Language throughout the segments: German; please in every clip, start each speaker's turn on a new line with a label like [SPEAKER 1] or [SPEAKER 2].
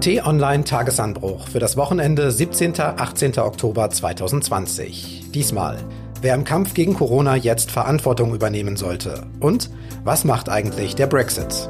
[SPEAKER 1] T-Online Tagesanbruch für das Wochenende 17. 18. Oktober 2020. Diesmal, wer im Kampf gegen Corona jetzt Verantwortung übernehmen sollte und was macht eigentlich der Brexit?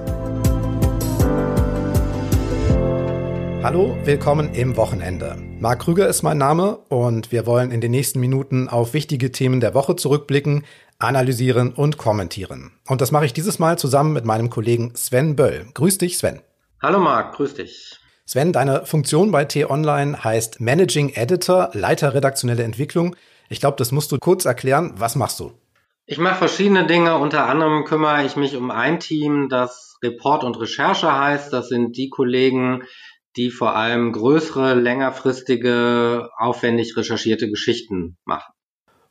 [SPEAKER 1] Hallo, willkommen im Wochenende. Marc Krüger ist mein Name und wir wollen in den nächsten Minuten auf wichtige Themen der Woche zurückblicken, analysieren und kommentieren. Und das mache ich dieses Mal zusammen mit meinem Kollegen Sven Böll. Grüß dich, Sven.
[SPEAKER 2] Hallo Marc, grüß dich.
[SPEAKER 1] Sven, deine Funktion bei T-Online heißt Managing Editor, Leiter redaktionelle Entwicklung. Ich glaube, das musst du kurz erklären. Was machst du?
[SPEAKER 2] Ich mache verschiedene Dinge. Unter anderem kümmere ich mich um ein Team, das Report und Recherche heißt. Das sind die Kollegen, die vor allem größere, längerfristige, aufwendig recherchierte Geschichten machen.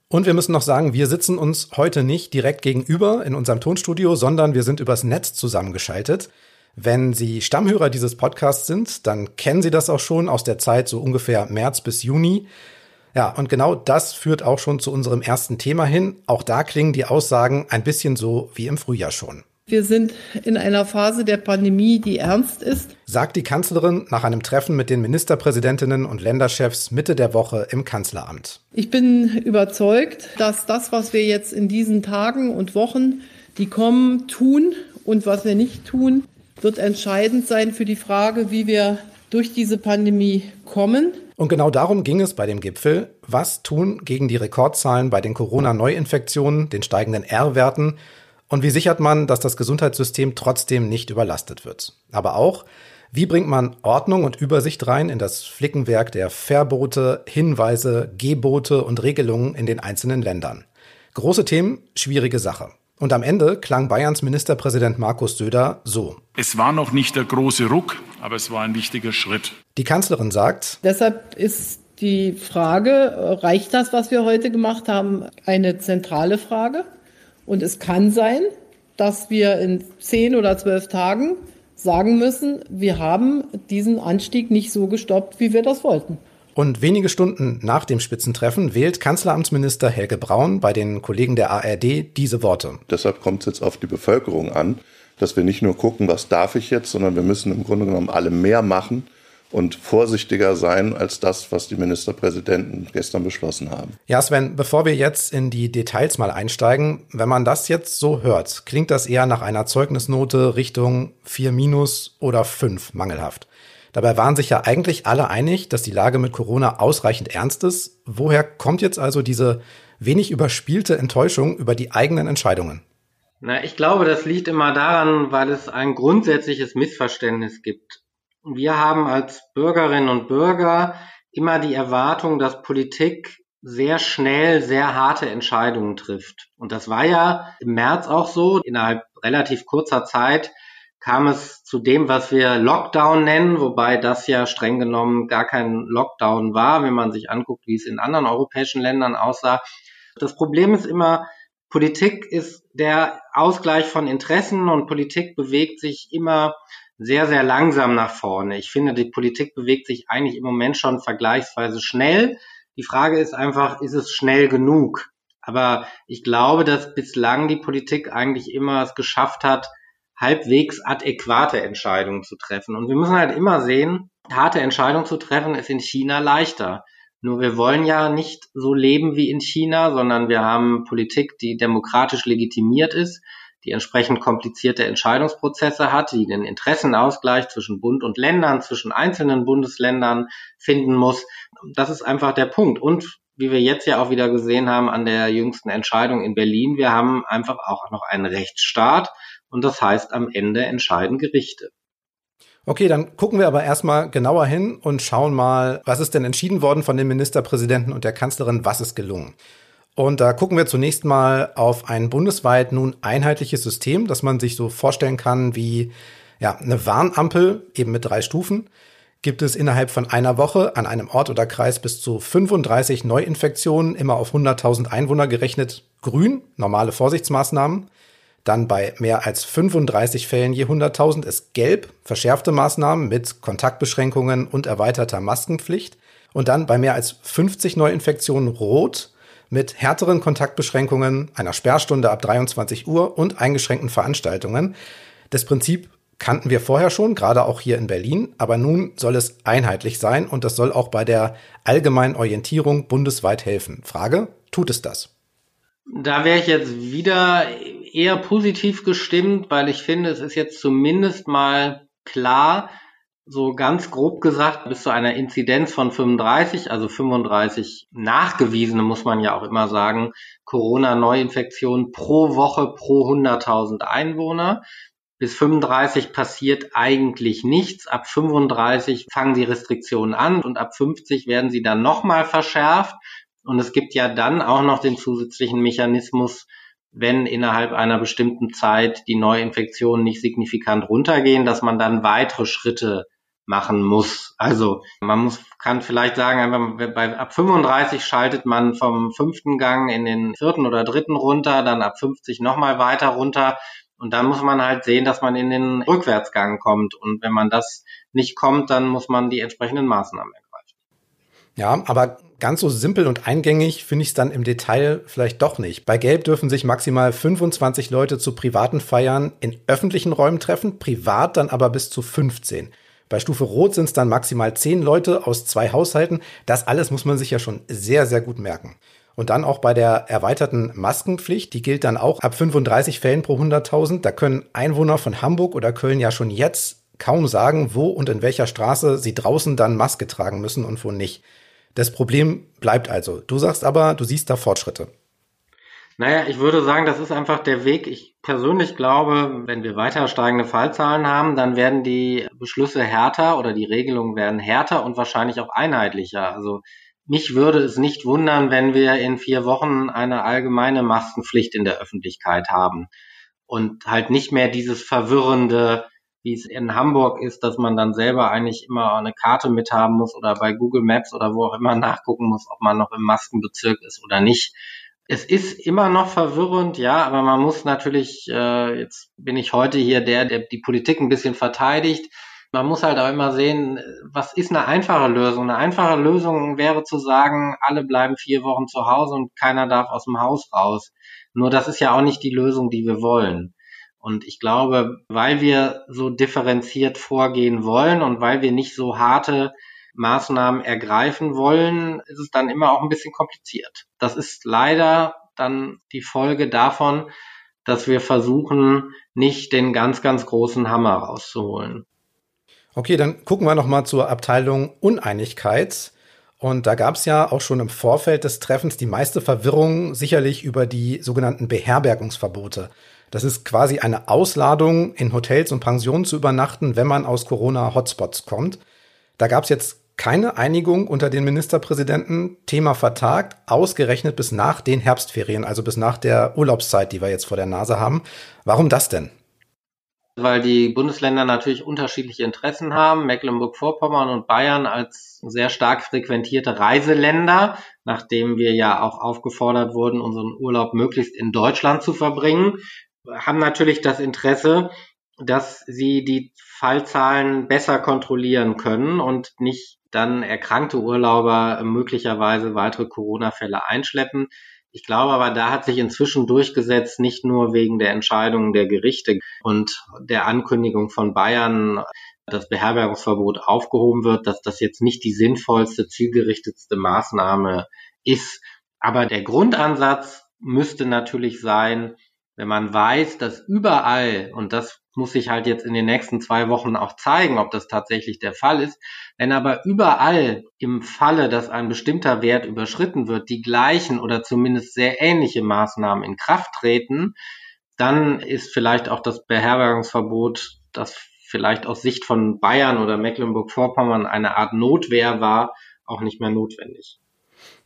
[SPEAKER 1] Und wir müssen noch sagen, wir sitzen uns heute nicht direkt gegenüber in unserem Tonstudio, sondern wir sind übers Netz zusammengeschaltet. Wenn Sie Stammhörer dieses Podcasts sind, dann kennen Sie das auch schon aus der Zeit so ungefähr März bis Juni. Ja, und genau das führt auch schon zu unserem ersten Thema hin. Auch da klingen die Aussagen ein bisschen so wie im Frühjahr schon.
[SPEAKER 3] Wir sind in einer Phase der Pandemie, die ernst ist,
[SPEAKER 1] sagt die Kanzlerin nach einem Treffen mit den Ministerpräsidentinnen und Länderchefs Mitte der Woche im Kanzleramt.
[SPEAKER 3] Ich bin überzeugt, dass das, was wir jetzt in diesen Tagen und Wochen, die kommen, tun und was wir nicht tun, wird entscheidend sein für die Frage, wie wir durch diese Pandemie kommen.
[SPEAKER 1] Und genau darum ging es bei dem Gipfel. Was tun gegen die Rekordzahlen bei den Corona-Neuinfektionen, den steigenden R-Werten? Und wie sichert man, dass das Gesundheitssystem trotzdem nicht überlastet wird? Aber auch, wie bringt man Ordnung und Übersicht rein in das Flickenwerk der Verbote, Hinweise, Gebote und Regelungen in den einzelnen Ländern? Große Themen, schwierige Sache. Und am Ende klang Bayerns Ministerpräsident Markus Söder so.
[SPEAKER 4] Es war noch nicht der große Ruck, aber es war ein wichtiger Schritt.
[SPEAKER 1] Die Kanzlerin sagt,
[SPEAKER 3] deshalb ist die Frage, reicht das, was wir heute gemacht haben, eine zentrale Frage. Und es kann sein, dass wir in zehn oder zwölf Tagen sagen müssen, wir haben diesen Anstieg nicht so gestoppt, wie wir das wollten.
[SPEAKER 1] Und wenige Stunden nach dem Spitzentreffen wählt Kanzleramtsminister Helge Braun bei den Kollegen der ARD diese Worte.
[SPEAKER 5] Deshalb kommt es jetzt auf die Bevölkerung an, dass wir nicht nur gucken, was darf ich jetzt, sondern wir müssen im Grunde genommen alle mehr machen und vorsichtiger sein als das, was die Ministerpräsidenten gestern beschlossen haben.
[SPEAKER 1] Ja, Sven, bevor wir jetzt in die Details mal einsteigen, wenn man das jetzt so hört, klingt das eher nach einer Zeugnisnote Richtung 4 minus oder 5 mangelhaft. Dabei waren sich ja eigentlich alle einig, dass die Lage mit Corona ausreichend ernst ist. Woher kommt jetzt also diese wenig überspielte Enttäuschung über die eigenen Entscheidungen?
[SPEAKER 2] Na, ich glaube, das liegt immer daran, weil es ein grundsätzliches Missverständnis gibt. Wir haben als Bürgerinnen und Bürger immer die Erwartung, dass Politik sehr schnell sehr harte Entscheidungen trifft. Und das war ja im März auch so. Innerhalb relativ kurzer Zeit kam es zu dem, was wir Lockdown nennen, wobei das ja streng genommen gar kein Lockdown war, wenn man sich anguckt, wie es in anderen europäischen Ländern aussah. Das Problem ist immer, Politik ist der Ausgleich von Interessen und Politik bewegt sich immer sehr, sehr langsam nach vorne. Ich finde, die Politik bewegt sich eigentlich im Moment schon vergleichsweise schnell. Die Frage ist einfach, ist es schnell genug? Aber ich glaube, dass bislang die Politik eigentlich immer es geschafft hat, halbwegs adäquate Entscheidungen zu treffen. Und wir müssen halt immer sehen, harte Entscheidungen zu treffen ist in China leichter. Nur wir wollen ja nicht so leben wie in China, sondern wir haben Politik, die demokratisch legitimiert ist, die entsprechend komplizierte Entscheidungsprozesse hat, die den Interessenausgleich zwischen Bund und Ländern, zwischen einzelnen Bundesländern finden muss. Das ist einfach der Punkt. Und wie wir jetzt ja auch wieder gesehen haben an der jüngsten Entscheidung in Berlin, wir haben einfach auch noch einen Rechtsstaat und das heißt, am Ende entscheiden Gerichte.
[SPEAKER 1] Okay, dann gucken wir aber erstmal genauer hin und schauen mal, was ist denn entschieden worden von den Ministerpräsidenten und der Kanzlerin, was ist gelungen. Und da gucken wir zunächst mal auf ein bundesweit nun einheitliches System, das man sich so vorstellen kann wie ja, eine Warnampel, eben mit drei Stufen. Gibt es innerhalb von einer Woche an einem Ort oder Kreis bis zu 35 Neuinfektionen, immer auf 100.000 Einwohner gerechnet, grün, normale Vorsichtsmaßnahmen. Dann bei mehr als 35 Fällen je 100.000 ist gelb, verschärfte Maßnahmen mit Kontaktbeschränkungen und erweiterter Maskenpflicht. Und dann bei mehr als 50 Neuinfektionen rot mit härteren Kontaktbeschränkungen, einer Sperrstunde ab 23 Uhr und eingeschränkten Veranstaltungen. Das Prinzip kannten wir vorher schon, gerade auch hier in Berlin, aber nun soll es einheitlich sein und das soll auch bei der allgemeinen Orientierung bundesweit helfen. Frage, tut es das?
[SPEAKER 2] Da wäre ich jetzt wieder eher positiv gestimmt, weil ich finde, es ist jetzt zumindest mal klar, so ganz grob gesagt, bis zu einer Inzidenz von 35, also 35 nachgewiesene, muss man ja auch immer sagen, Corona-Neuinfektionen pro Woche pro 100.000 Einwohner. Bis 35 passiert eigentlich nichts. Ab 35 fangen die Restriktionen an und ab 50 werden sie dann nochmal verschärft. Und es gibt ja dann auch noch den zusätzlichen Mechanismus, wenn innerhalb einer bestimmten Zeit die Neuinfektionen nicht signifikant runtergehen, dass man dann weitere Schritte machen muss. Also man muss, kann vielleicht sagen, einfach bei, ab 35 schaltet man vom fünften Gang in den vierten oder dritten runter, dann ab 50 nochmal weiter runter. Und dann muss man halt sehen, dass man in den Rückwärtsgang kommt. Und wenn man das nicht kommt, dann muss man die entsprechenden Maßnahmen ergreifen.
[SPEAKER 1] Ja, aber ganz so simpel und eingängig finde ich es dann im Detail vielleicht doch nicht. Bei Gelb dürfen sich maximal 25 Leute zu privaten Feiern in öffentlichen Räumen treffen, privat dann aber bis zu 15. Bei Stufe Rot sind es dann maximal zehn Leute aus zwei Haushalten. Das alles muss man sich ja schon sehr, sehr gut merken. Und dann auch bei der erweiterten Maskenpflicht, die gilt dann auch ab 35 Fällen pro 100.000. Da können Einwohner von Hamburg oder Köln ja schon jetzt kaum sagen, wo und in welcher Straße sie draußen dann Maske tragen müssen und wo nicht. Das Problem bleibt also. Du sagst aber, du siehst da Fortschritte.
[SPEAKER 2] Naja, ich würde sagen, das ist einfach der Weg. Ich persönlich glaube, wenn wir weiter steigende Fallzahlen haben, dann werden die Beschlüsse härter oder die Regelungen werden härter und wahrscheinlich auch einheitlicher. Also mich würde es nicht wundern, wenn wir in vier Wochen eine allgemeine Maskenpflicht in der Öffentlichkeit haben und halt nicht mehr dieses verwirrende, wie es in Hamburg ist, dass man dann selber eigentlich immer eine Karte mithaben muss oder bei Google Maps oder wo auch immer nachgucken muss, ob man noch im Maskenbezirk ist oder nicht es ist immer noch verwirrend, ja, aber man muss natürlich, äh, jetzt bin ich heute hier der, der die Politik ein bisschen verteidigt. Man muss halt auch immer sehen, was ist eine einfache Lösung? Eine einfache Lösung wäre zu sagen, alle bleiben vier Wochen zu Hause und keiner darf aus dem Haus raus. Nur das ist ja auch nicht die Lösung, die wir wollen. Und ich glaube, weil wir so differenziert vorgehen wollen und weil wir nicht so harte Maßnahmen ergreifen wollen, ist es dann immer auch ein bisschen kompliziert. Das ist leider dann die Folge davon, dass wir versuchen, nicht den ganz, ganz großen Hammer rauszuholen.
[SPEAKER 1] Okay, dann gucken wir nochmal zur Abteilung Uneinigkeit. Und da gab es ja auch schon im Vorfeld des Treffens die meiste Verwirrung sicherlich über die sogenannten Beherbergungsverbote. Das ist quasi eine Ausladung, in Hotels und Pensionen zu übernachten, wenn man aus Corona-Hotspots kommt. Da gab es jetzt keine Einigung unter den Ministerpräsidenten, Thema vertagt, ausgerechnet bis nach den Herbstferien, also bis nach der Urlaubszeit, die wir jetzt vor der Nase haben. Warum das denn?
[SPEAKER 2] Weil die Bundesländer natürlich unterschiedliche Interessen haben. Mecklenburg-Vorpommern und Bayern als sehr stark frequentierte Reiseländer, nachdem wir ja auch aufgefordert wurden, unseren Urlaub möglichst in Deutschland zu verbringen, haben natürlich das Interesse, dass sie die Fallzahlen besser kontrollieren können und nicht dann erkrankte Urlauber möglicherweise weitere Corona-Fälle einschleppen. Ich glaube aber, da hat sich inzwischen durchgesetzt, nicht nur wegen der Entscheidungen der Gerichte und der Ankündigung von Bayern, das Beherbergungsverbot aufgehoben wird, dass das jetzt nicht die sinnvollste, zielgerichtetste Maßnahme ist. Aber der Grundansatz müsste natürlich sein, wenn man weiß, dass überall, und das muss sich halt jetzt in den nächsten zwei Wochen auch zeigen, ob das tatsächlich der Fall ist, wenn aber überall im Falle, dass ein bestimmter Wert überschritten wird, die gleichen oder zumindest sehr ähnliche Maßnahmen in Kraft treten, dann ist vielleicht auch das Beherbergungsverbot, das vielleicht aus Sicht von Bayern oder Mecklenburg-Vorpommern eine Art Notwehr war, auch nicht mehr notwendig.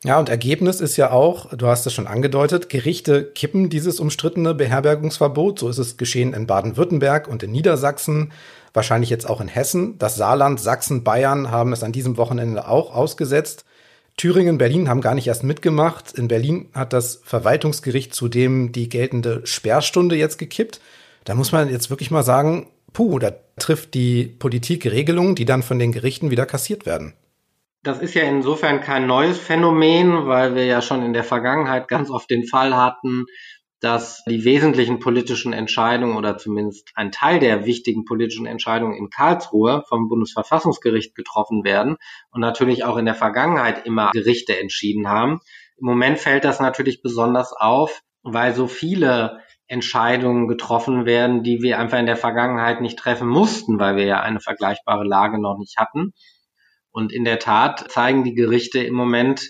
[SPEAKER 1] Ja, und Ergebnis ist ja auch, du hast es schon angedeutet, Gerichte kippen dieses umstrittene Beherbergungsverbot. So ist es geschehen in Baden-Württemberg und in Niedersachsen, wahrscheinlich jetzt auch in Hessen. Das Saarland, Sachsen, Bayern haben es an diesem Wochenende auch ausgesetzt. Thüringen, Berlin haben gar nicht erst mitgemacht. In Berlin hat das Verwaltungsgericht zudem die geltende Sperrstunde jetzt gekippt. Da muss man jetzt wirklich mal sagen, puh, da trifft die Politik Regelungen, die dann von den Gerichten wieder kassiert werden.
[SPEAKER 2] Das ist ja insofern kein neues Phänomen, weil wir ja schon in der Vergangenheit ganz oft den Fall hatten, dass die wesentlichen politischen Entscheidungen oder zumindest ein Teil der wichtigen politischen Entscheidungen in Karlsruhe vom Bundesverfassungsgericht getroffen werden und natürlich auch in der Vergangenheit immer Gerichte entschieden haben. Im Moment fällt das natürlich besonders auf, weil so viele Entscheidungen getroffen werden, die wir einfach in der Vergangenheit nicht treffen mussten, weil wir ja eine vergleichbare Lage noch nicht hatten. Und in der Tat zeigen die Gerichte im Moment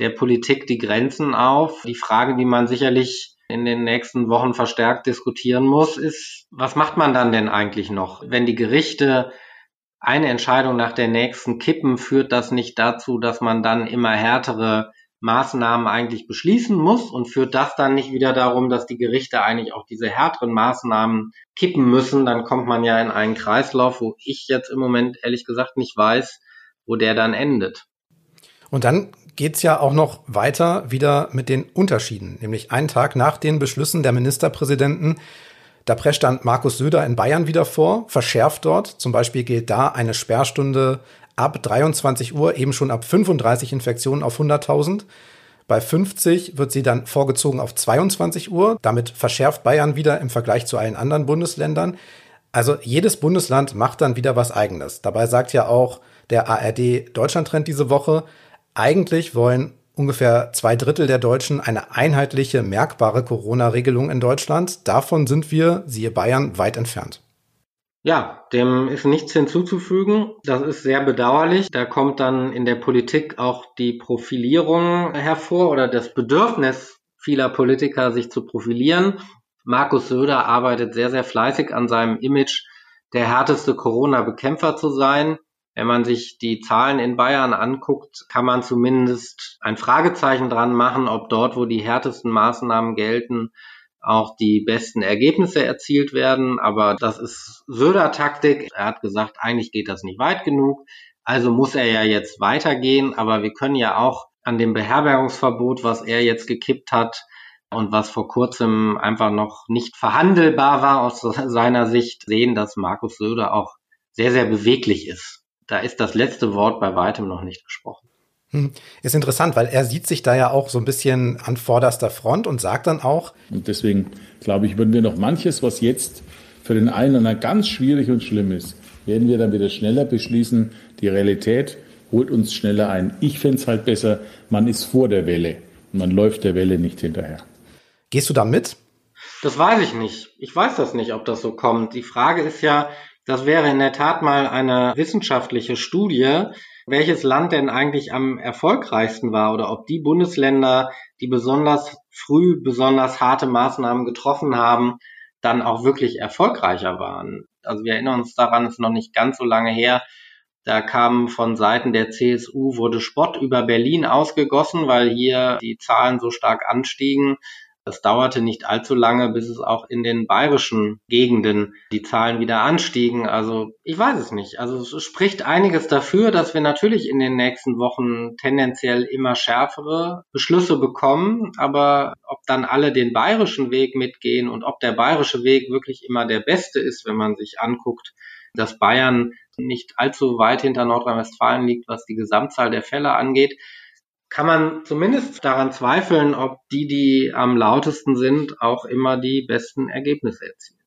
[SPEAKER 2] der Politik die Grenzen auf. Die Frage, die man sicherlich in den nächsten Wochen verstärkt diskutieren muss, ist, was macht man dann denn eigentlich noch? Wenn die Gerichte eine Entscheidung nach der nächsten kippen, führt das nicht dazu, dass man dann immer härtere Maßnahmen eigentlich beschließen muss und führt das dann nicht wieder darum, dass die Gerichte eigentlich auch diese härteren Maßnahmen kippen müssen, dann kommt man ja in einen Kreislauf, wo ich jetzt im Moment ehrlich gesagt nicht weiß, wo der dann endet.
[SPEAKER 1] Und dann geht's ja auch noch weiter wieder mit den Unterschieden. Nämlich einen Tag nach den Beschlüssen der Ministerpräsidenten, da prescht dann Markus Söder in Bayern wieder vor, verschärft dort. Zum Beispiel gilt da eine Sperrstunde ab 23 Uhr, eben schon ab 35 Infektionen auf 100.000. Bei 50 wird sie dann vorgezogen auf 22 Uhr. Damit verschärft Bayern wieder im Vergleich zu allen anderen Bundesländern. Also jedes Bundesland macht dann wieder was eigenes. Dabei sagt ja auch der ARD Deutschlandtrend diese Woche, eigentlich wollen ungefähr zwei Drittel der Deutschen eine einheitliche, merkbare Corona-Regelung in Deutschland. Davon sind wir, siehe Bayern, weit entfernt.
[SPEAKER 2] Ja, dem ist nichts hinzuzufügen. Das ist sehr bedauerlich. Da kommt dann in der Politik auch die Profilierung hervor oder das Bedürfnis vieler Politiker, sich zu profilieren. Markus Söder arbeitet sehr, sehr fleißig an seinem Image, der härteste Corona-Bekämpfer zu sein. Wenn man sich die Zahlen in Bayern anguckt, kann man zumindest ein Fragezeichen dran machen, ob dort, wo die härtesten Maßnahmen gelten, auch die besten Ergebnisse erzielt werden. Aber das ist Söder-Taktik. Er hat gesagt, eigentlich geht das nicht weit genug. Also muss er ja jetzt weitergehen. Aber wir können ja auch an dem Beherbergungsverbot, was er jetzt gekippt hat und was vor kurzem einfach noch nicht verhandelbar war aus seiner Sicht, sehen, dass Markus Söder auch sehr, sehr beweglich ist da ist das letzte Wort bei weitem noch nicht gesprochen.
[SPEAKER 1] Hm. Ist interessant, weil er sieht sich da ja auch so ein bisschen an vorderster Front und sagt dann auch.
[SPEAKER 6] Und deswegen glaube ich, würden wir noch manches, was jetzt für den einen oder anderen ganz schwierig und schlimm ist, werden wir dann wieder schneller beschließen. Die Realität holt uns schneller ein. Ich fände es halt besser, man ist vor der Welle und man läuft der Welle nicht hinterher.
[SPEAKER 1] Gehst du da mit?
[SPEAKER 2] Das weiß ich nicht. Ich weiß das nicht, ob das so kommt. Die Frage ist ja, das wäre in der Tat mal eine wissenschaftliche Studie, welches Land denn eigentlich am erfolgreichsten war oder ob die Bundesländer, die besonders früh besonders harte Maßnahmen getroffen haben, dann auch wirklich erfolgreicher waren. Also wir erinnern uns daran, es ist noch nicht ganz so lange her. Da kam von Seiten der CSU, wurde Spott über Berlin ausgegossen, weil hier die Zahlen so stark anstiegen. Es dauerte nicht allzu lange, bis es auch in den bayerischen Gegenden die Zahlen wieder anstiegen. Also ich weiß es nicht. Also es spricht einiges dafür, dass wir natürlich in den nächsten Wochen tendenziell immer schärfere Beschlüsse bekommen. Aber ob dann alle den bayerischen Weg mitgehen und ob der bayerische Weg wirklich immer der beste ist, wenn man sich anguckt, dass Bayern nicht allzu weit hinter Nordrhein-Westfalen liegt, was die Gesamtzahl der Fälle angeht, kann man zumindest daran zweifeln, ob die, die am lautesten sind, auch immer die besten Ergebnisse erzielen.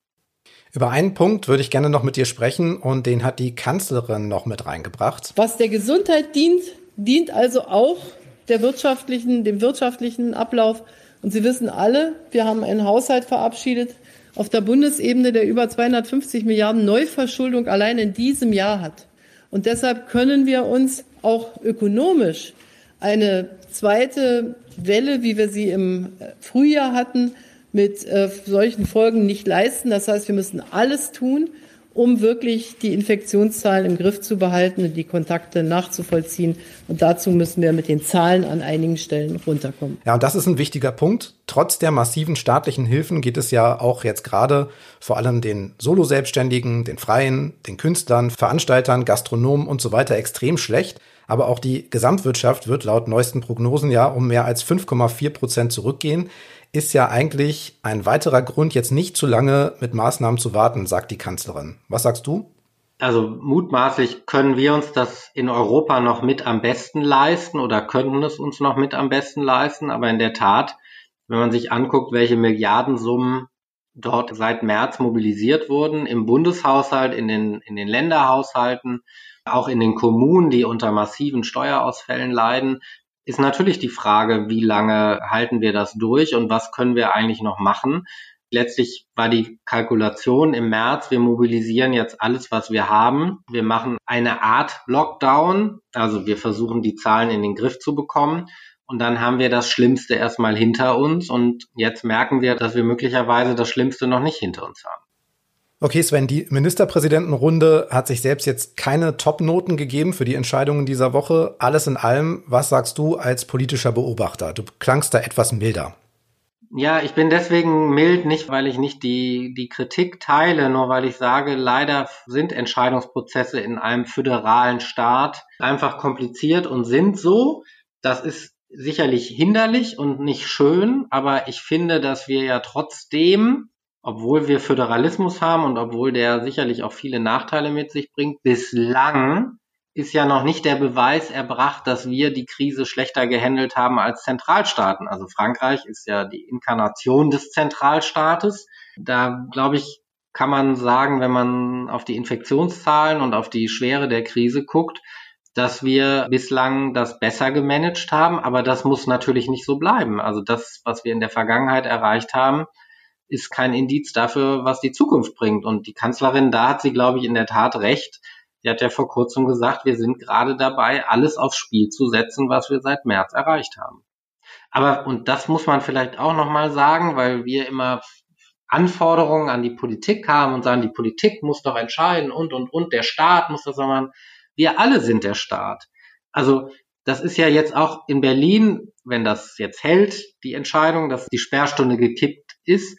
[SPEAKER 1] Über einen Punkt würde ich gerne noch mit dir sprechen und den hat die Kanzlerin noch mit reingebracht.
[SPEAKER 3] Was der Gesundheit dient, dient also auch der wirtschaftlichen, dem wirtschaftlichen Ablauf. Und Sie wissen alle, wir haben einen Haushalt verabschiedet auf der Bundesebene, der über 250 Milliarden Neuverschuldung allein in diesem Jahr hat. Und deshalb können wir uns auch ökonomisch eine zweite Welle, wie wir sie im Frühjahr hatten, mit äh, solchen Folgen nicht leisten. Das heißt, wir müssen alles tun, um wirklich die Infektionszahlen im Griff zu behalten und die Kontakte nachzuvollziehen. Und dazu müssen wir mit den Zahlen an einigen Stellen runterkommen.
[SPEAKER 1] Ja, und das ist ein wichtiger Punkt. Trotz der massiven staatlichen Hilfen geht es ja auch jetzt gerade vor allem den Solo-Selbstständigen, den Freien, den Künstlern, Veranstaltern, Gastronomen und so weiter extrem schlecht. Aber auch die Gesamtwirtschaft wird laut neuesten Prognosen ja um mehr als 5,4 Prozent zurückgehen. Ist ja eigentlich ein weiterer Grund, jetzt nicht zu lange mit Maßnahmen zu warten, sagt die Kanzlerin. Was sagst du?
[SPEAKER 2] Also mutmaßlich können wir uns das in Europa noch mit am besten leisten oder könnten es uns noch mit am besten leisten. Aber in der Tat, Wenn man sich anguckt, welche Milliardensummen dort seit März mobilisiert wurden, im Bundeshaushalt, in den, in den Länderhaushalten, auch in den Kommunen, die unter massiven Steuerausfällen leiden, ist natürlich die Frage, wie lange halten wir das durch und was können wir eigentlich noch machen. Letztlich war die Kalkulation im März, wir mobilisieren jetzt alles, was wir haben. Wir machen eine Art Lockdown, also wir versuchen die Zahlen in den Griff zu bekommen. Und dann haben wir das Schlimmste erstmal hinter uns und jetzt merken wir, dass wir möglicherweise das Schlimmste noch nicht hinter uns haben.
[SPEAKER 1] Okay, Sven, die Ministerpräsidentenrunde hat sich selbst jetzt keine Top-Noten gegeben für die Entscheidungen dieser Woche. Alles in allem, was sagst du als politischer Beobachter? Du klangst da etwas milder.
[SPEAKER 2] Ja, ich bin deswegen mild, nicht weil ich nicht die, die Kritik teile, nur weil ich sage, leider sind Entscheidungsprozesse in einem föderalen Staat einfach kompliziert und sind so. Das ist sicherlich hinderlich und nicht schön, aber ich finde, dass wir ja trotzdem obwohl wir Föderalismus haben und obwohl der sicherlich auch viele Nachteile mit sich bringt, bislang ist ja noch nicht der Beweis erbracht, dass wir die Krise schlechter gehandelt haben als Zentralstaaten. Also Frankreich ist ja die Inkarnation des Zentralstaates. Da glaube ich, kann man sagen, wenn man auf die Infektionszahlen und auf die Schwere der Krise guckt, dass wir bislang das besser gemanagt haben. Aber das muss natürlich nicht so bleiben. Also das, was wir in der Vergangenheit erreicht haben, ist kein Indiz dafür, was die Zukunft bringt. Und die Kanzlerin, da hat sie, glaube ich, in der Tat recht. Sie hat ja vor kurzem gesagt, wir sind gerade dabei, alles aufs Spiel zu setzen, was wir seit März erreicht haben. Aber, und das muss man vielleicht auch nochmal sagen, weil wir immer Anforderungen an die Politik haben und sagen, die Politik muss doch entscheiden und, und, und, der Staat muss das, sondern wir alle sind der Staat. Also, das ist ja jetzt auch in Berlin, wenn das jetzt hält, die Entscheidung, dass die Sperrstunde gekippt ist,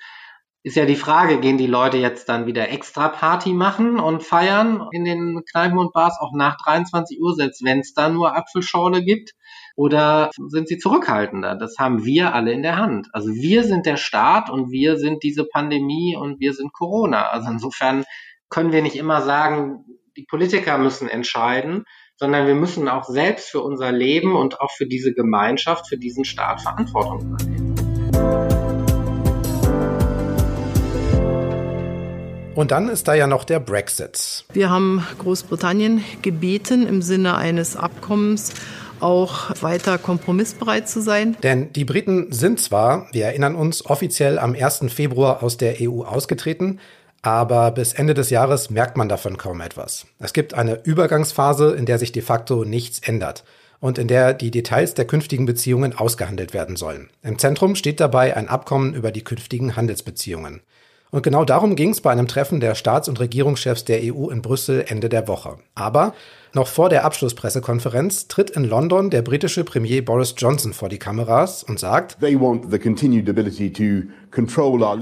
[SPEAKER 2] ist ja die Frage, gehen die Leute jetzt dann wieder extra Party machen und feiern in den Kneipen und Bars auch nach 23 Uhr, selbst wenn es da nur Apfelschorle gibt? Oder sind sie zurückhaltender? Das haben wir alle in der Hand. Also wir sind der Staat und wir sind diese Pandemie und wir sind Corona. Also insofern können wir nicht immer sagen, die Politiker müssen entscheiden, sondern wir müssen auch selbst für unser Leben und auch für diese Gemeinschaft, für diesen Staat Verantwortung übernehmen.
[SPEAKER 1] Und dann ist da ja noch der Brexit.
[SPEAKER 3] Wir haben Großbritannien gebeten, im Sinne eines Abkommens auch weiter kompromissbereit zu sein.
[SPEAKER 1] Denn die Briten sind zwar, wir erinnern uns, offiziell am 1. Februar aus der EU ausgetreten, aber bis Ende des Jahres merkt man davon kaum etwas. Es gibt eine Übergangsphase, in der sich de facto nichts ändert und in der die Details der künftigen Beziehungen ausgehandelt werden sollen. Im Zentrum steht dabei ein Abkommen über die künftigen Handelsbeziehungen. Und genau darum ging es bei einem Treffen der Staats- und Regierungschefs der EU in Brüssel Ende der Woche. Aber noch vor der Abschlusspressekonferenz tritt in London der britische Premier Boris Johnson vor die Kameras und sagt,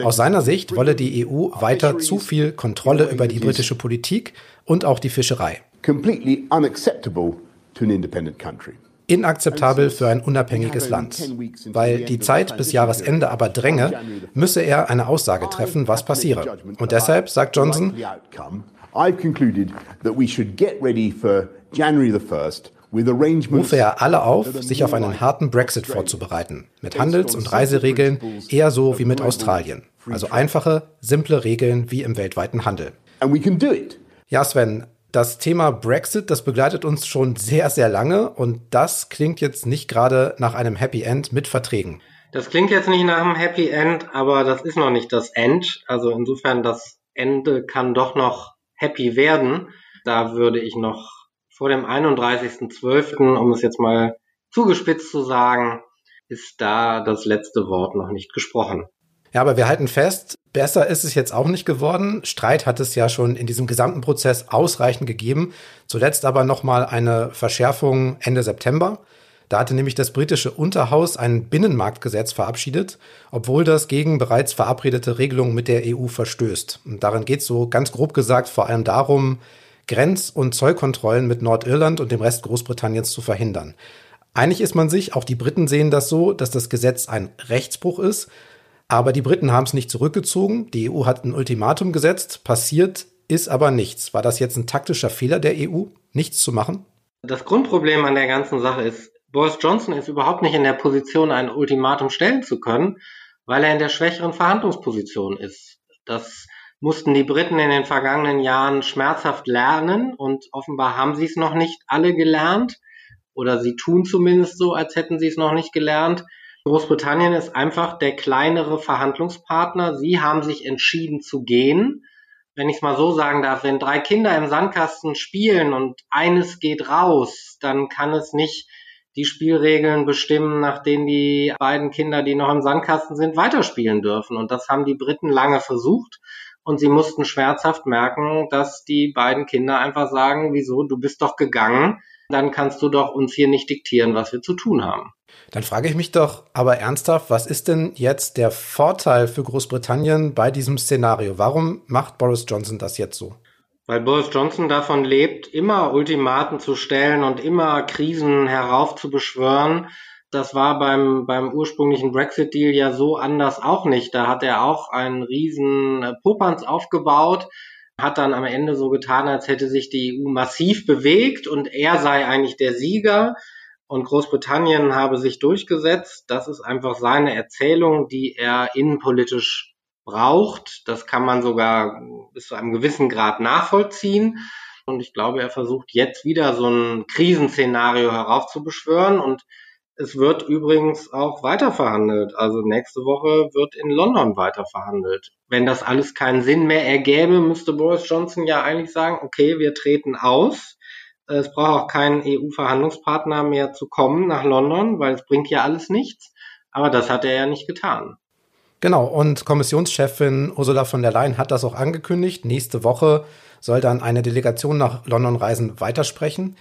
[SPEAKER 1] aus seiner Sicht wolle die EU weiter zu viel Kontrolle über die britische Politik und auch die Fischerei. Completely unacceptable to an independent country inakzeptabel für ein unabhängiges Land. Weil die Zeit bis Jahresende aber dränge, müsse er eine Aussage treffen, was passiere. Und deshalb, sagt Johnson, rufe er alle auf, sich auf einen harten Brexit vorzubereiten. Mit Handels- und Reiseregeln eher so wie mit Australien. Also einfache, simple Regeln wie im weltweiten Handel. Ja, Sven, das Thema Brexit, das begleitet uns schon sehr, sehr lange und das klingt jetzt nicht gerade nach einem Happy End mit Verträgen.
[SPEAKER 2] Das klingt jetzt nicht nach einem Happy End, aber das ist noch nicht das End. Also insofern, das Ende kann doch noch happy werden. Da würde ich noch vor dem 31.12., um es jetzt mal zugespitzt zu sagen, ist da das letzte Wort noch nicht gesprochen.
[SPEAKER 1] Ja, aber wir halten fest, besser ist es jetzt auch nicht geworden. Streit hat es ja schon in diesem gesamten Prozess ausreichend gegeben. Zuletzt aber nochmal eine Verschärfung Ende September. Da hatte nämlich das britische Unterhaus ein Binnenmarktgesetz verabschiedet, obwohl das gegen bereits verabredete Regelungen mit der EU verstößt. Und darin geht es so ganz grob gesagt vor allem darum, Grenz- und Zollkontrollen mit Nordirland und dem Rest Großbritanniens zu verhindern. Einig ist man sich, auch die Briten sehen das so, dass das Gesetz ein Rechtsbruch ist aber die Briten haben es nicht zurückgezogen. Die EU hat ein Ultimatum gesetzt. Passiert ist aber nichts. War das jetzt ein taktischer Fehler der EU, nichts zu machen?
[SPEAKER 2] Das Grundproblem an der ganzen Sache ist, Boris Johnson ist überhaupt nicht in der Position, ein Ultimatum stellen zu können, weil er in der schwächeren Verhandlungsposition ist. Das mussten die Briten in den vergangenen Jahren schmerzhaft lernen und offenbar haben sie es noch nicht alle gelernt oder sie tun zumindest so, als hätten sie es noch nicht gelernt. Großbritannien ist einfach der kleinere Verhandlungspartner. Sie haben sich entschieden zu gehen. Wenn ich es mal so sagen darf, wenn drei Kinder im Sandkasten spielen und eines geht raus, dann kann es nicht die Spielregeln bestimmen, nach denen die beiden Kinder, die noch im Sandkasten sind, weiterspielen dürfen. Und das haben die Briten lange versucht. Und sie mussten schmerzhaft merken, dass die beiden Kinder einfach sagen, wieso, du bist doch gegangen, dann kannst du doch uns hier nicht diktieren, was wir zu tun haben.
[SPEAKER 1] Dann frage ich mich doch aber ernsthaft, was ist denn jetzt der Vorteil für Großbritannien bei diesem Szenario? Warum macht Boris Johnson das jetzt so?
[SPEAKER 2] Weil Boris Johnson davon lebt, immer Ultimaten zu stellen und immer Krisen heraufzubeschwören. Das war beim, beim ursprünglichen Brexit-Deal ja so anders auch nicht. Da hat er auch einen riesen Popanz aufgebaut, hat dann am Ende so getan, als hätte sich die EU massiv bewegt und er sei eigentlich der Sieger und Großbritannien habe sich durchgesetzt. Das ist einfach seine Erzählung, die er innenpolitisch braucht. Das kann man sogar bis zu einem gewissen Grad nachvollziehen. Und ich glaube, er versucht jetzt wieder so ein Krisenszenario heraufzubeschwören. Und es wird übrigens auch weiter verhandelt. Also nächste Woche wird in London weiter verhandelt. Wenn das alles keinen Sinn mehr ergäbe, müsste Boris Johnson ja eigentlich sagen, okay, wir treten aus. Es braucht auch keinen EU-Verhandlungspartner mehr zu kommen nach London, weil es bringt ja alles nichts. Aber das hat er ja nicht getan.
[SPEAKER 1] Genau, und Kommissionschefin Ursula von der Leyen hat das auch angekündigt. Nächste Woche soll dann eine Delegation nach London reisen, weitersprechen.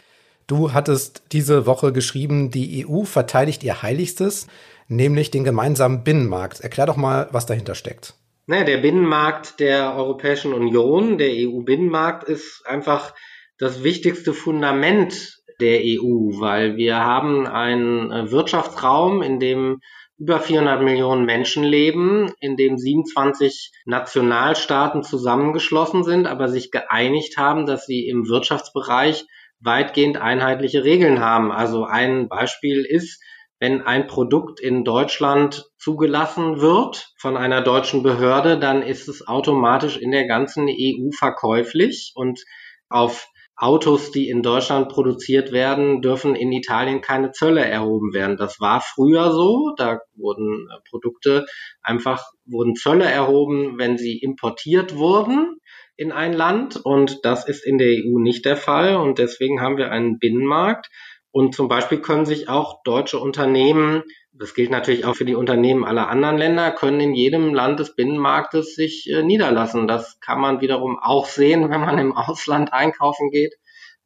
[SPEAKER 1] Du hattest diese Woche geschrieben, die EU verteidigt ihr Heiligstes, nämlich den gemeinsamen Binnenmarkt. Erklär doch mal, was dahinter steckt.
[SPEAKER 2] Naja, der Binnenmarkt der Europäischen Union, der EU-Binnenmarkt, ist einfach das wichtigste Fundament der EU, weil wir haben einen Wirtschaftsraum, in dem über 400 Millionen Menschen leben, in dem 27 Nationalstaaten zusammengeschlossen sind, aber sich geeinigt haben, dass sie im Wirtschaftsbereich weitgehend einheitliche Regeln haben. Also ein Beispiel ist, wenn ein Produkt in Deutschland zugelassen wird von einer deutschen Behörde, dann ist es automatisch in der ganzen EU verkäuflich und auf Autos, die in Deutschland produziert werden, dürfen in Italien keine Zölle erhoben werden. Das war früher so. Da wurden äh, Produkte einfach, wurden Zölle erhoben, wenn sie importiert wurden in ein Land. Und das ist in der EU nicht der Fall. Und deswegen haben wir einen Binnenmarkt. Und zum Beispiel können sich auch deutsche Unternehmen das gilt natürlich auch für die Unternehmen aller anderen Länder, können in jedem Land des Binnenmarktes sich äh, niederlassen. Das kann man wiederum auch sehen, wenn man im Ausland einkaufen geht,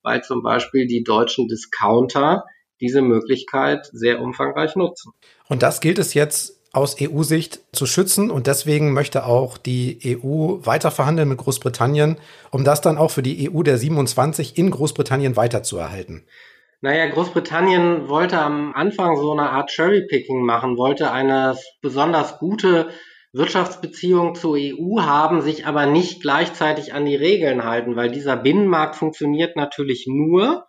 [SPEAKER 2] weil zum Beispiel die deutschen Discounter diese Möglichkeit sehr umfangreich nutzen.
[SPEAKER 1] Und das gilt es jetzt aus EU-Sicht zu schützen und deswegen möchte auch die EU weiter verhandeln mit Großbritannien, um das dann auch für die EU der 27 in Großbritannien weiterzuerhalten.
[SPEAKER 2] Naja, Großbritannien wollte am Anfang so eine Art Cherry-Picking machen, wollte eine besonders gute Wirtschaftsbeziehung zur EU haben, sich aber nicht gleichzeitig an die Regeln halten, weil dieser Binnenmarkt funktioniert natürlich nur,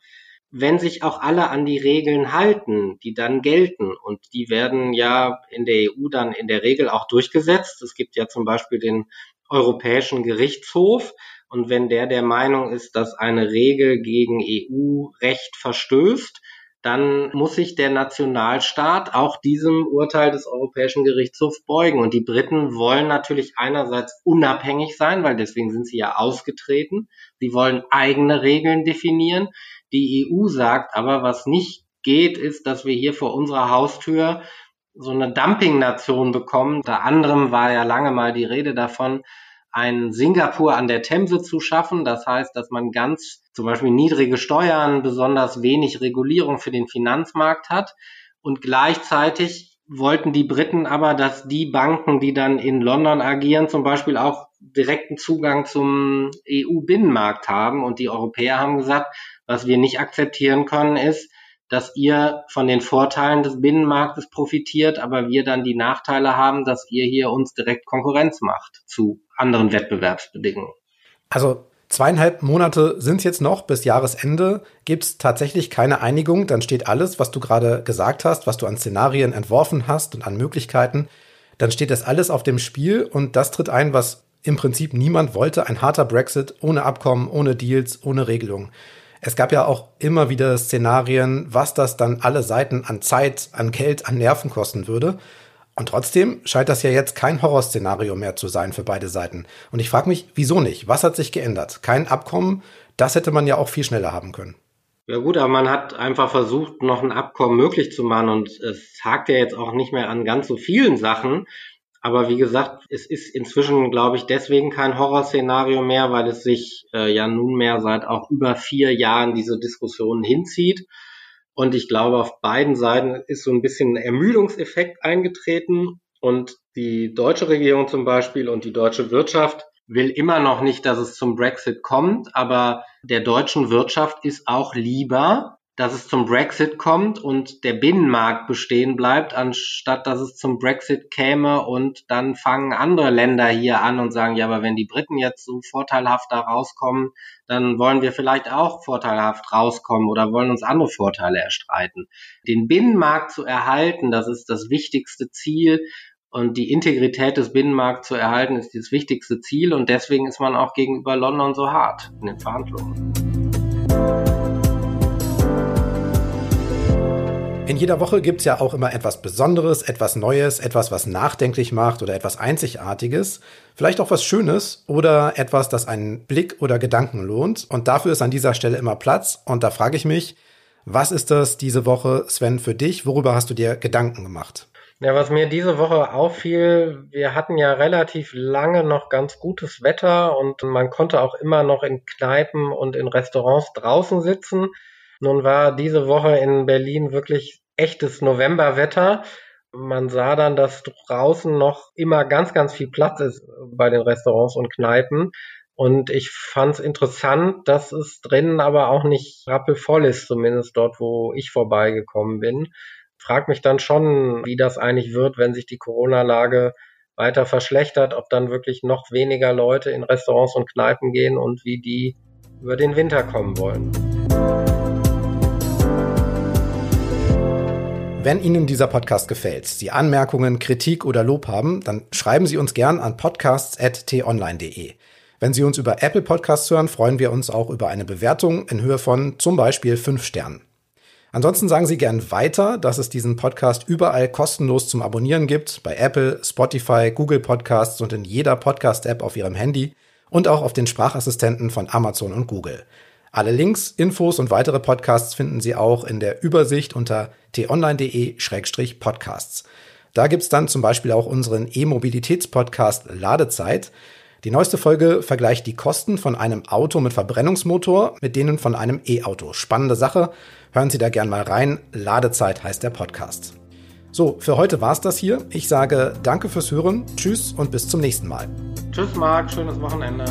[SPEAKER 2] wenn sich auch alle an die Regeln halten, die dann gelten. Und die werden ja in der EU dann in der Regel auch durchgesetzt. Es gibt ja zum Beispiel den Europäischen Gerichtshof, und wenn der der Meinung ist, dass eine Regel gegen EU-Recht verstößt, dann muss sich der Nationalstaat auch diesem Urteil des Europäischen Gerichtshofs beugen. Und die Briten wollen natürlich einerseits unabhängig sein, weil deswegen sind sie ja ausgetreten. Sie wollen eigene Regeln definieren. Die EU sagt aber, was nicht geht, ist, dass wir hier vor unserer Haustür so eine Dumping-Nation bekommen. Unter anderem war ja lange mal die Rede davon, ein Singapur an der Themse zu schaffen. Das heißt, dass man ganz zum Beispiel niedrige Steuern, besonders wenig Regulierung für den Finanzmarkt hat. Und gleichzeitig wollten die Briten aber, dass die Banken, die dann in London agieren, zum Beispiel auch direkten Zugang zum EU-Binnenmarkt haben. Und die Europäer haben gesagt, was wir nicht akzeptieren können, ist, dass ihr von den Vorteilen des Binnenmarktes profitiert, aber wir dann die Nachteile haben, dass ihr hier uns direkt Konkurrenz macht zu anderen Wettbewerbsbedingungen.
[SPEAKER 1] Also zweieinhalb Monate sind es jetzt noch bis Jahresende. Gibt es tatsächlich keine Einigung, dann steht alles, was du gerade gesagt hast, was du an Szenarien entworfen hast und an Möglichkeiten, dann steht das alles auf dem Spiel und das tritt ein, was im Prinzip niemand wollte, ein harter Brexit ohne Abkommen, ohne Deals, ohne Regelung. Es gab ja auch immer wieder Szenarien, was das dann alle Seiten an Zeit, an Geld, an Nerven kosten würde. Und trotzdem scheint das ja jetzt kein Horrorszenario mehr zu sein für beide Seiten. Und ich frage mich, wieso nicht? Was hat sich geändert? Kein Abkommen? Das hätte man ja auch viel schneller haben können.
[SPEAKER 2] Ja gut, aber man hat einfach versucht, noch ein Abkommen möglich zu machen und es hakt ja jetzt auch nicht mehr an ganz so vielen Sachen. Aber wie gesagt, es ist inzwischen, glaube ich, deswegen kein Horrorszenario mehr, weil es sich äh, ja nunmehr seit auch über vier Jahren diese Diskussion hinzieht. Und ich glaube, auf beiden Seiten ist so ein bisschen ein Ermüdungseffekt eingetreten. Und die deutsche Regierung zum Beispiel und die deutsche Wirtschaft will immer noch nicht, dass es zum Brexit kommt, aber der deutschen Wirtschaft ist auch lieber, dass es zum Brexit kommt und der Binnenmarkt bestehen bleibt, anstatt dass es zum Brexit käme und dann fangen andere Länder hier an und sagen, ja, aber wenn die Briten jetzt so vorteilhaft da rauskommen, dann wollen wir vielleicht auch vorteilhaft rauskommen oder wollen uns andere Vorteile erstreiten. Den Binnenmarkt zu erhalten, das ist das wichtigste Ziel und die Integrität des Binnenmarkts zu erhalten, ist das wichtigste Ziel. Und deswegen ist man auch gegenüber London so hart in den Verhandlungen.
[SPEAKER 1] In jeder Woche gibt es ja auch immer etwas Besonderes, etwas Neues, etwas, was nachdenklich macht oder etwas Einzigartiges. Vielleicht auch was Schönes oder etwas, das einen Blick oder Gedanken lohnt. Und dafür ist an dieser Stelle immer Platz. Und da frage ich mich, was ist das diese Woche, Sven, für dich? Worüber hast du dir Gedanken gemacht?
[SPEAKER 2] Ja, was mir diese Woche auffiel, wir hatten ja relativ lange noch ganz gutes Wetter und man konnte auch immer noch in Kneipen und in Restaurants draußen sitzen. Nun war diese Woche in Berlin wirklich echtes Novemberwetter. Man sah dann, dass draußen noch immer ganz, ganz viel Platz ist bei den Restaurants und Kneipen. Und ich fand es interessant, dass es drinnen aber auch nicht rappelvoll ist, zumindest dort, wo ich vorbeigekommen bin frage mich dann schon, wie das eigentlich wird, wenn sich die Corona-Lage weiter verschlechtert, ob dann wirklich noch weniger Leute in Restaurants und Kneipen gehen und wie die über den Winter kommen wollen.
[SPEAKER 1] Wenn Ihnen dieser Podcast gefällt, Sie Anmerkungen, Kritik oder Lob haben, dann schreiben Sie uns gern an podcasts.tonline.de. Wenn Sie uns über Apple Podcasts hören, freuen wir uns auch über eine Bewertung in Höhe von zum Beispiel 5 Sternen. Ansonsten sagen Sie gern weiter, dass es diesen Podcast überall kostenlos zum Abonnieren gibt, bei Apple, Spotify, Google Podcasts und in jeder Podcast-App auf Ihrem Handy und auch auf den Sprachassistenten von Amazon und Google. Alle Links, Infos und weitere Podcasts finden Sie auch in der Übersicht unter t-online.de-podcasts. Da gibt's dann zum Beispiel auch unseren E-Mobilitäts-Podcast Ladezeit. Die neueste Folge vergleicht die Kosten von einem Auto mit Verbrennungsmotor mit denen von einem E-Auto. Spannende Sache. Hören Sie da gern mal rein. Ladezeit heißt der Podcast. So, für heute war's das hier. Ich sage danke fürs Hören, tschüss und bis zum nächsten Mal.
[SPEAKER 2] Tschüss, Marc, schönes Wochenende.